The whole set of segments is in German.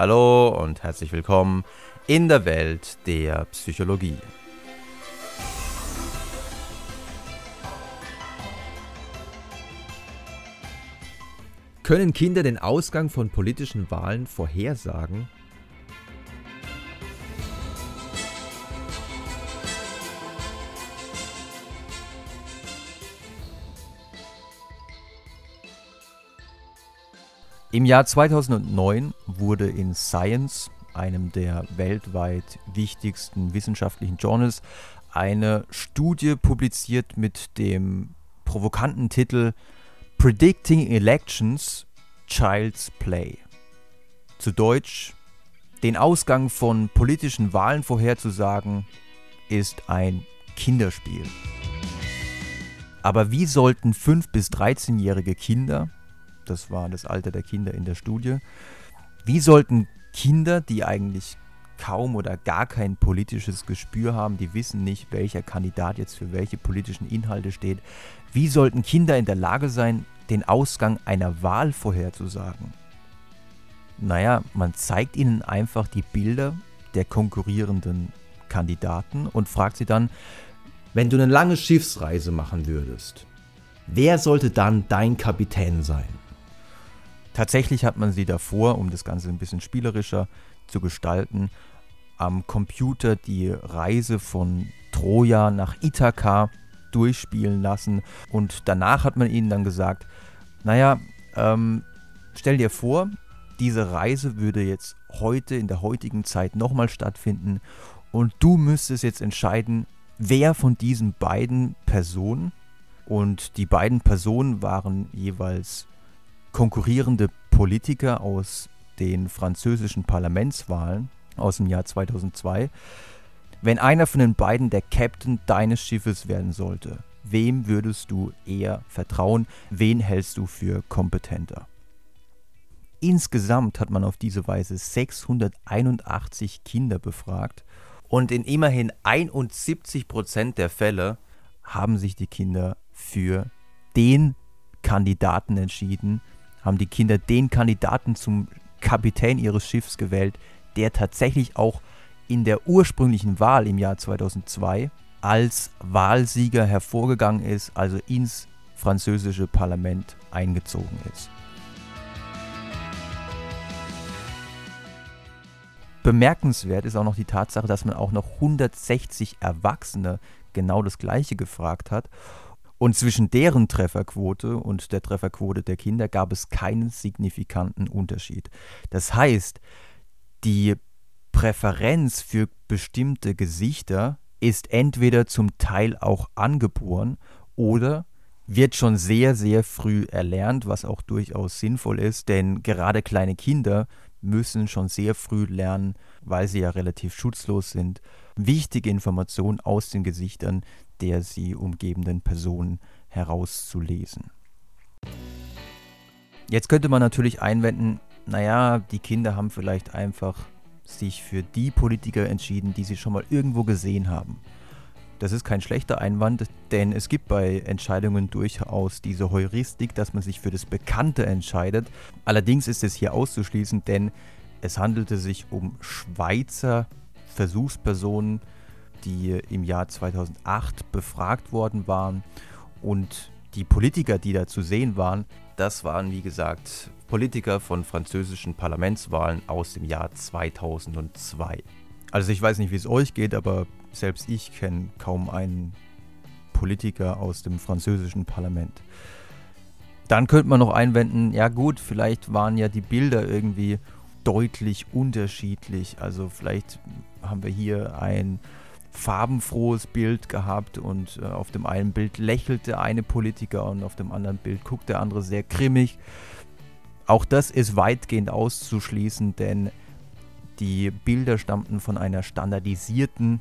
Hallo und herzlich willkommen in der Welt der Psychologie. Können Kinder den Ausgang von politischen Wahlen vorhersagen? Im Jahr 2009 wurde in Science, einem der weltweit wichtigsten wissenschaftlichen Journals, eine Studie publiziert mit dem provokanten Titel Predicting Elections Child's Play. Zu Deutsch, den Ausgang von politischen Wahlen vorherzusagen, ist ein Kinderspiel. Aber wie sollten 5- bis 13-jährige Kinder das war das Alter der Kinder in der Studie. Wie sollten Kinder, die eigentlich kaum oder gar kein politisches Gespür haben, die wissen nicht, welcher Kandidat jetzt für welche politischen Inhalte steht, wie sollten Kinder in der Lage sein, den Ausgang einer Wahl vorherzusagen? Naja, man zeigt ihnen einfach die Bilder der konkurrierenden Kandidaten und fragt sie dann, wenn du eine lange Schiffsreise machen würdest, wer sollte dann dein Kapitän sein? Tatsächlich hat man sie davor, um das Ganze ein bisschen spielerischer zu gestalten, am Computer die Reise von Troja nach Ithaka durchspielen lassen. Und danach hat man ihnen dann gesagt, naja, ähm, stell dir vor, diese Reise würde jetzt heute in der heutigen Zeit nochmal stattfinden und du müsstest jetzt entscheiden, wer von diesen beiden Personen und die beiden Personen waren jeweils konkurrierende Politiker aus den französischen Parlamentswahlen aus dem Jahr 2002, wenn einer von den beiden der Captain deines Schiffes werden sollte, wem würdest du eher vertrauen? Wen hältst du für kompetenter? Insgesamt hat man auf diese Weise 681 Kinder befragt und in immerhin 71 Prozent der Fälle haben sich die Kinder für den Kandidaten entschieden, haben die Kinder den Kandidaten zum Kapitän ihres Schiffs gewählt, der tatsächlich auch in der ursprünglichen Wahl im Jahr 2002 als Wahlsieger hervorgegangen ist, also ins französische Parlament eingezogen ist. Bemerkenswert ist auch noch die Tatsache, dass man auch noch 160 Erwachsene genau das gleiche gefragt hat und zwischen deren Trefferquote und der Trefferquote der Kinder gab es keinen signifikanten Unterschied. Das heißt, die Präferenz für bestimmte Gesichter ist entweder zum Teil auch angeboren oder wird schon sehr, sehr früh erlernt, was auch durchaus sinnvoll ist, denn gerade kleine Kinder müssen schon sehr früh lernen, weil sie ja relativ schutzlos sind, wichtige Informationen aus den Gesichtern der sie umgebenden Personen herauszulesen. Jetzt könnte man natürlich einwenden, naja, die Kinder haben vielleicht einfach sich für die Politiker entschieden, die sie schon mal irgendwo gesehen haben. Das ist kein schlechter Einwand, denn es gibt bei Entscheidungen durchaus diese Heuristik, dass man sich für das Bekannte entscheidet. Allerdings ist es hier auszuschließen, denn es handelte sich um Schweizer Versuchspersonen, die im Jahr 2008 befragt worden waren. Und die Politiker, die da zu sehen waren, das waren, wie gesagt, Politiker von französischen Parlamentswahlen aus dem Jahr 2002. Also ich weiß nicht, wie es euch geht, aber selbst ich kenne kaum einen Politiker aus dem französischen Parlament. Dann könnte man noch einwenden, ja gut, vielleicht waren ja die Bilder irgendwie deutlich unterschiedlich. Also vielleicht haben wir hier ein farbenfrohes Bild gehabt und äh, auf dem einen Bild lächelte eine Politiker und auf dem anderen Bild guckt der andere sehr grimmig. Auch das ist weitgehend auszuschließen, denn die Bilder stammten von einer standardisierten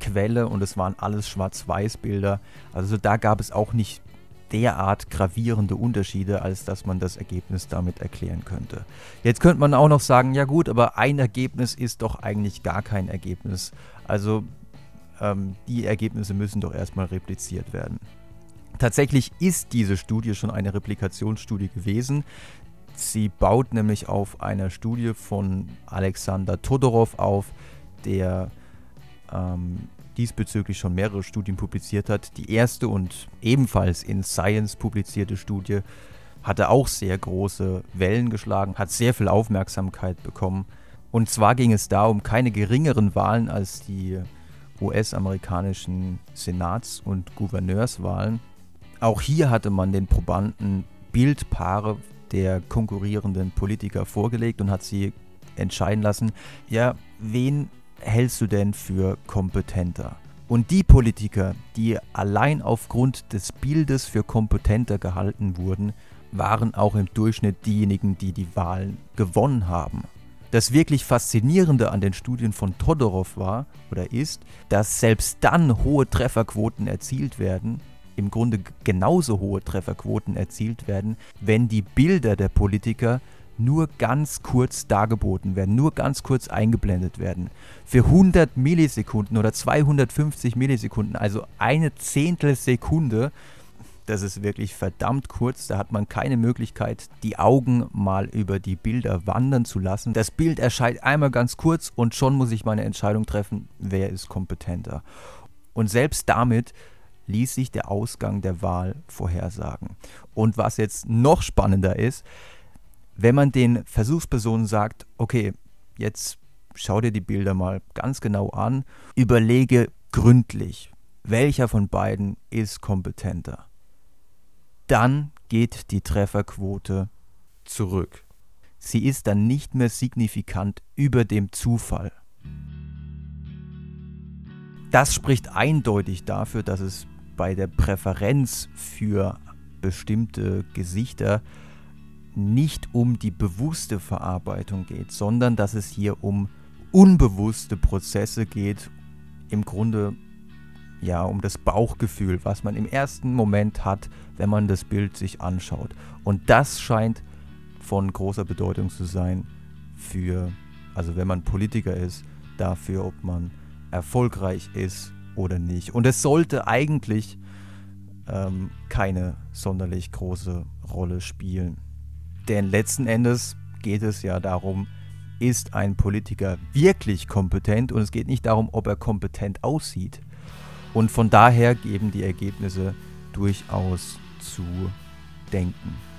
Quelle und es waren alles Schwarz-Weiß-Bilder. Also da gab es auch nicht derart gravierende Unterschiede, als dass man das Ergebnis damit erklären könnte. Jetzt könnte man auch noch sagen, ja gut, aber ein Ergebnis ist doch eigentlich gar kein Ergebnis. Also ähm, die Ergebnisse müssen doch erstmal repliziert werden. Tatsächlich ist diese Studie schon eine Replikationsstudie gewesen, Sie baut nämlich auf einer Studie von Alexander Todorov auf, der ähm, diesbezüglich schon mehrere Studien publiziert hat. Die erste und ebenfalls in Science publizierte Studie hatte auch sehr große Wellen geschlagen, hat sehr viel Aufmerksamkeit bekommen. Und zwar ging es da um keine geringeren Wahlen als die US-amerikanischen Senats- und Gouverneurswahlen. Auch hier hatte man den Probanden Bildpaare der konkurrierenden Politiker vorgelegt und hat sie entscheiden lassen, ja, wen hältst du denn für kompetenter? Und die Politiker, die allein aufgrund des Bildes für kompetenter gehalten wurden, waren auch im Durchschnitt diejenigen, die die Wahlen gewonnen haben. Das wirklich Faszinierende an den Studien von Todorov war oder ist, dass selbst dann hohe Trefferquoten erzielt werden, im Grunde genauso hohe Trefferquoten erzielt werden, wenn die Bilder der Politiker nur ganz kurz dargeboten werden, nur ganz kurz eingeblendet werden. Für 100 Millisekunden oder 250 Millisekunden, also eine Zehntelsekunde, das ist wirklich verdammt kurz. Da hat man keine Möglichkeit, die Augen mal über die Bilder wandern zu lassen. Das Bild erscheint einmal ganz kurz und schon muss ich meine Entscheidung treffen, wer ist kompetenter. Und selbst damit ließ sich der Ausgang der Wahl vorhersagen. Und was jetzt noch spannender ist, wenn man den Versuchspersonen sagt, okay, jetzt schau dir die Bilder mal ganz genau an, überlege gründlich, welcher von beiden ist kompetenter. Dann geht die Trefferquote zurück. Sie ist dann nicht mehr signifikant über dem Zufall. Das spricht eindeutig dafür, dass es bei der Präferenz für bestimmte Gesichter nicht um die bewusste Verarbeitung geht, sondern dass es hier um unbewusste Prozesse geht, im Grunde ja um das Bauchgefühl, was man im ersten Moment hat, wenn man das Bild sich anschaut. Und das scheint von großer Bedeutung zu sein für, also wenn man Politiker ist, dafür, ob man erfolgreich ist oder nicht. Und es sollte eigentlich ähm, keine sonderlich große Rolle spielen. Denn letzten Endes geht es ja darum, ist ein Politiker wirklich kompetent und es geht nicht darum, ob er kompetent aussieht. Und von daher geben die Ergebnisse durchaus zu denken.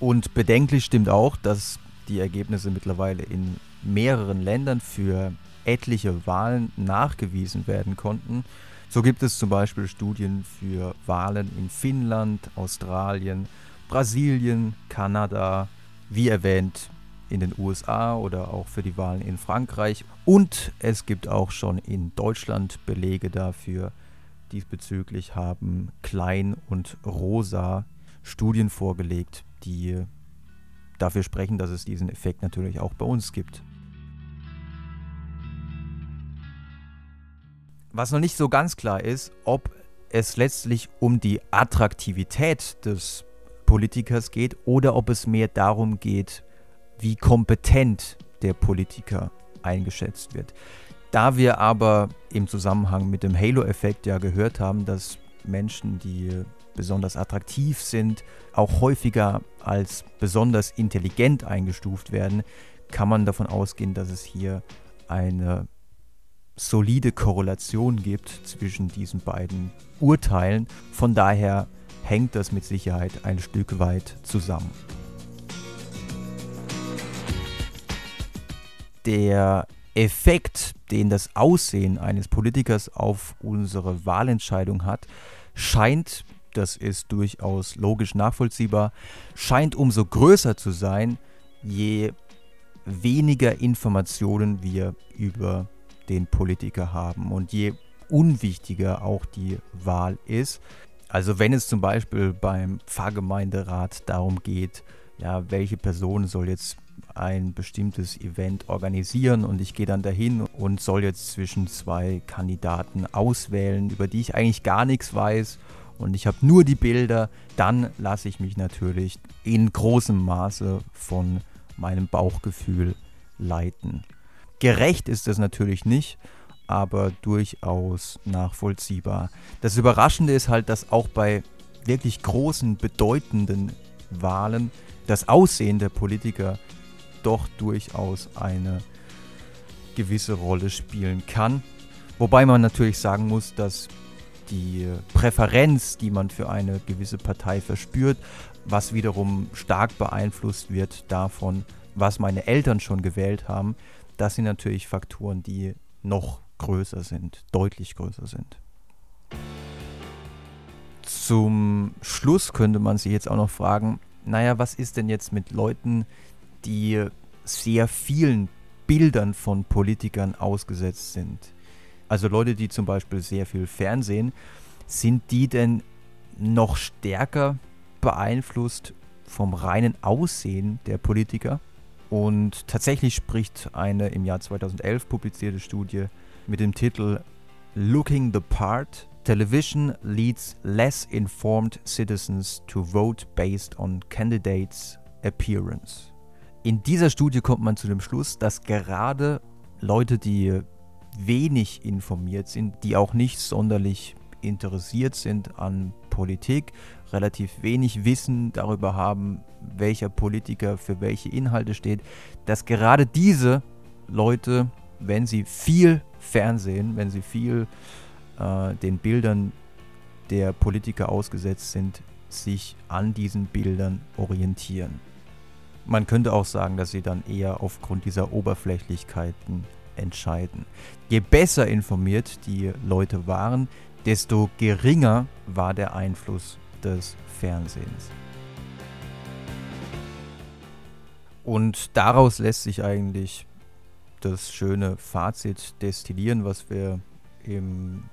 Und bedenklich stimmt auch, dass die Ergebnisse mittlerweile in mehreren Ländern für etliche Wahlen nachgewiesen werden konnten. So gibt es zum Beispiel Studien für Wahlen in Finnland, Australien, Brasilien, Kanada, wie erwähnt in den USA oder auch für die Wahlen in Frankreich. Und es gibt auch schon in Deutschland Belege dafür. Diesbezüglich haben Klein und Rosa Studien vorgelegt, die dafür sprechen, dass es diesen Effekt natürlich auch bei uns gibt. Was noch nicht so ganz klar ist, ob es letztlich um die Attraktivität des Politikers geht oder ob es mehr darum geht, wie kompetent der Politiker eingeschätzt wird. Da wir aber im Zusammenhang mit dem Halo-Effekt ja gehört haben, dass Menschen, die besonders attraktiv sind, auch häufiger als besonders intelligent eingestuft werden, kann man davon ausgehen, dass es hier eine solide Korrelation gibt zwischen diesen beiden Urteilen. Von daher hängt das mit Sicherheit ein Stück weit zusammen. Der Effekt, den das Aussehen eines Politikers auf unsere Wahlentscheidung hat, scheint das ist durchaus logisch nachvollziehbar, scheint umso größer zu sein, je weniger Informationen wir über den Politiker haben und je unwichtiger auch die Wahl ist. Also wenn es zum Beispiel beim Pfarrgemeinderat darum geht, ja, welche Person soll jetzt ein bestimmtes Event organisieren und ich gehe dann dahin und soll jetzt zwischen zwei Kandidaten auswählen, über die ich eigentlich gar nichts weiß und ich habe nur die Bilder, dann lasse ich mich natürlich in großem Maße von meinem Bauchgefühl leiten. Gerecht ist es natürlich nicht, aber durchaus nachvollziehbar. Das Überraschende ist halt, dass auch bei wirklich großen, bedeutenden Wahlen das Aussehen der Politiker doch durchaus eine gewisse Rolle spielen kann. Wobei man natürlich sagen muss, dass die Präferenz, die man für eine gewisse Partei verspürt, was wiederum stark beeinflusst wird davon, was meine Eltern schon gewählt haben, das sind natürlich Faktoren, die noch größer sind, deutlich größer sind. Zum Schluss könnte man sich jetzt auch noch fragen, naja, was ist denn jetzt mit Leuten, die sehr vielen Bildern von Politikern ausgesetzt sind? Also Leute, die zum Beispiel sehr viel Fernsehen, sind die denn noch stärker beeinflusst vom reinen Aussehen der Politiker? Und tatsächlich spricht eine im Jahr 2011 publizierte Studie mit dem Titel Looking the Part Television leads less informed citizens to vote based on candidates' appearance. In dieser Studie kommt man zu dem Schluss, dass gerade Leute, die wenig informiert sind, die auch nicht sonderlich interessiert sind an Politik, relativ wenig Wissen darüber haben, welcher Politiker für welche Inhalte steht, dass gerade diese Leute, wenn sie viel Fernsehen, wenn sie viel äh, den Bildern der Politiker ausgesetzt sind, sich an diesen Bildern orientieren. Man könnte auch sagen, dass sie dann eher aufgrund dieser Oberflächlichkeiten entscheiden. Je besser informiert die Leute waren, desto geringer war der Einfluss des Fernsehens. Und daraus lässt sich eigentlich das schöne Fazit destillieren, was wir im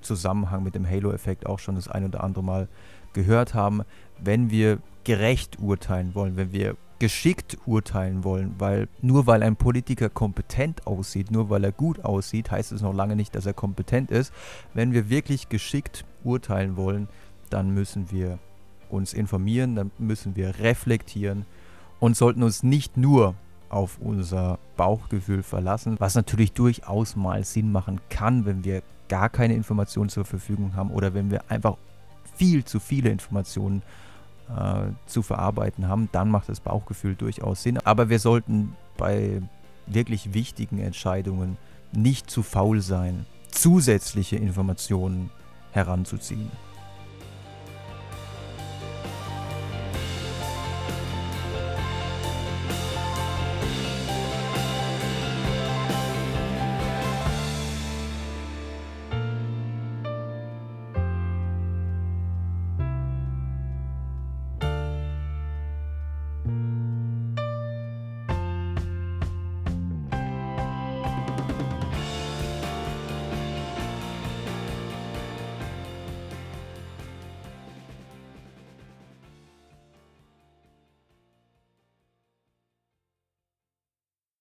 Zusammenhang mit dem Halo-Effekt auch schon das ein oder andere Mal gehört haben. Wenn wir gerecht urteilen wollen, wenn wir geschickt urteilen wollen, weil nur weil ein Politiker kompetent aussieht, nur weil er gut aussieht, heißt es noch lange nicht, dass er kompetent ist. Wenn wir wirklich geschickt urteilen wollen, dann müssen wir uns informieren, dann müssen wir reflektieren und sollten uns nicht nur auf unser Bauchgefühl verlassen, was natürlich durchaus mal Sinn machen kann, wenn wir gar keine Informationen zur Verfügung haben oder wenn wir einfach viel zu viele Informationen äh, zu verarbeiten haben, dann macht das Bauchgefühl durchaus Sinn. Aber wir sollten bei wirklich wichtigen Entscheidungen nicht zu faul sein, zusätzliche Informationen heranzuziehen.